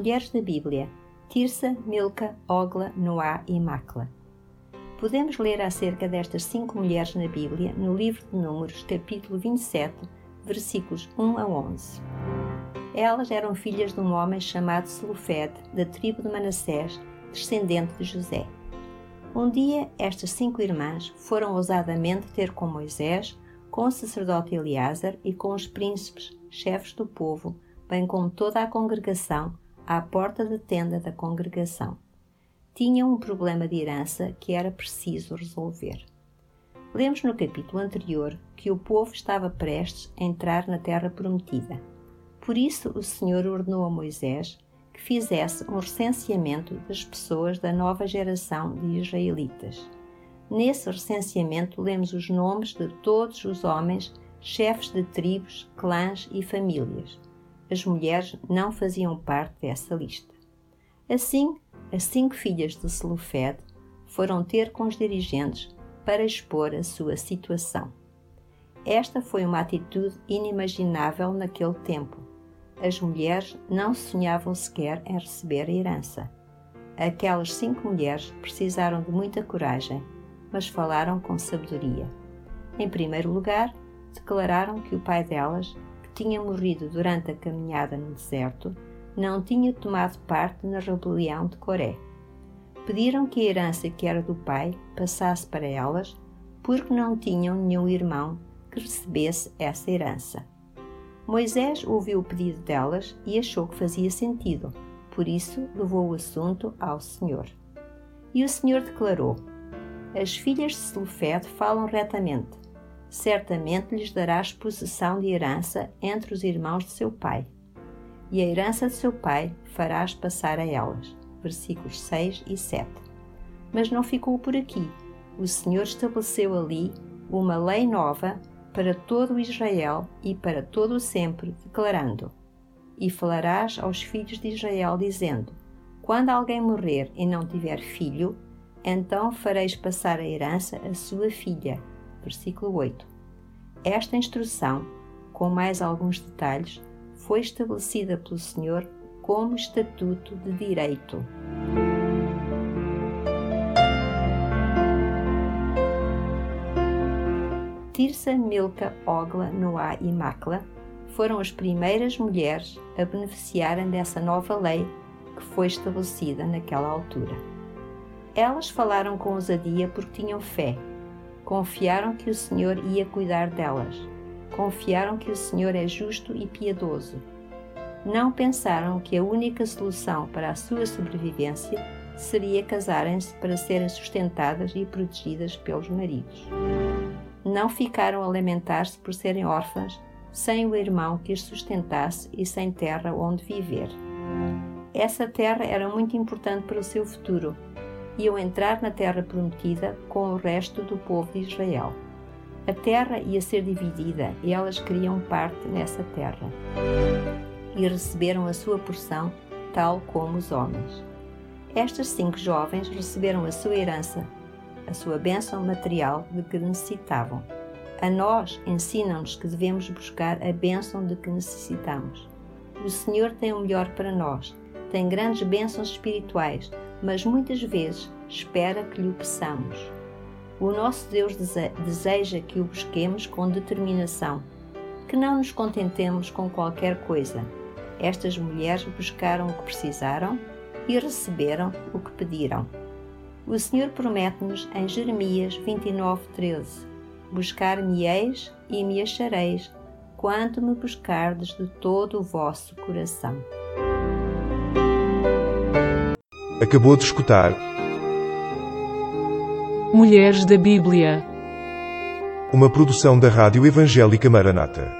Mulheres da Bíblia, Tirsa, Milca, Ogla, Noá e Macla. Podemos ler acerca destas cinco mulheres na Bíblia no livro de Números, capítulo 27, versículos 1 a 11. Elas eram filhas de um homem chamado Selufed, da tribo de Manassés, descendente de José. Um dia, estas cinco irmãs foram ousadamente ter com Moisés, com o sacerdote Eleazar e com os príncipes, chefes do povo, bem como toda a congregação, à porta da tenda da congregação. Tinham um problema de herança que era preciso resolver. Lemos no capítulo anterior que o povo estava prestes a entrar na terra prometida. Por isso, o Senhor ordenou a Moisés que fizesse um recenseamento das pessoas da nova geração de israelitas. Nesse recenseamento, lemos os nomes de todos os homens, chefes de tribos, clãs e famílias. As mulheres não faziam parte dessa lista. Assim, as cinco filhas de Selufed foram ter com os dirigentes para expor a sua situação. Esta foi uma atitude inimaginável naquele tempo. As mulheres não sonhavam sequer em receber a herança. Aquelas cinco mulheres precisaram de muita coragem, mas falaram com sabedoria. Em primeiro lugar, declararam que o pai delas, tinha morrido durante a caminhada no deserto, não tinha tomado parte na rebelião de Coré. Pediram que a herança que era do pai passasse para elas, porque não tinham nenhum irmão que recebesse essa herança. Moisés ouviu o pedido delas e achou que fazia sentido, por isso levou o assunto ao Senhor. E o Senhor declarou: As filhas de Selufed falam retamente. Certamente lhes darás possessão de herança entre os irmãos de seu pai. E a herança de seu pai farás passar a elas. Versículos 6 e 7. Mas não ficou por aqui. O Senhor estabeleceu ali uma lei nova para todo Israel e para todo o sempre, declarando: E falarás aos filhos de Israel, dizendo: Quando alguém morrer e não tiver filho, então fareis passar a herança à sua filha. Versículo 8. Esta instrução, com mais alguns detalhes, foi estabelecida pelo Senhor como estatuto de direito. Tirsa, Milca, Ogla, Noá e Macla foram as primeiras mulheres a beneficiarem dessa nova lei que foi estabelecida naquela altura. Elas falaram com ousadia porque tinham fé, confiaram que o Senhor ia cuidar delas, confiaram que o Senhor é justo e piedoso. Não pensaram que a única solução para a sua sobrevivência seria casarem-se para serem sustentadas e protegidas pelos maridos não ficaram a lamentar-se por serem órfãs, sem o irmão que as sustentasse e sem terra onde viver. Essa terra era muito importante para o seu futuro. Iam entrar na terra prometida com o resto do povo de Israel. A terra ia ser dividida e elas queriam parte nessa terra. E receberam a sua porção, tal como os homens. Estas cinco jovens receberam a sua herança a sua bênção material de que necessitavam. A nós ensinam-nos que devemos buscar a bênção de que necessitamos. O Senhor tem o melhor para nós, tem grandes bênçãos espirituais, mas muitas vezes espera que lhe o peçamos. O nosso Deus deseja que o busquemos com determinação, que não nos contentemos com qualquer coisa. Estas mulheres buscaram o que precisaram e receberam o que pediram. O Senhor promete-nos em Jeremias 29:13: Buscar-me-eis e me achareis, quando me buscardes de todo o vosso coração. Acabou de escutar Mulheres da Bíblia. uma produção da Rádio Evangélica Maranata.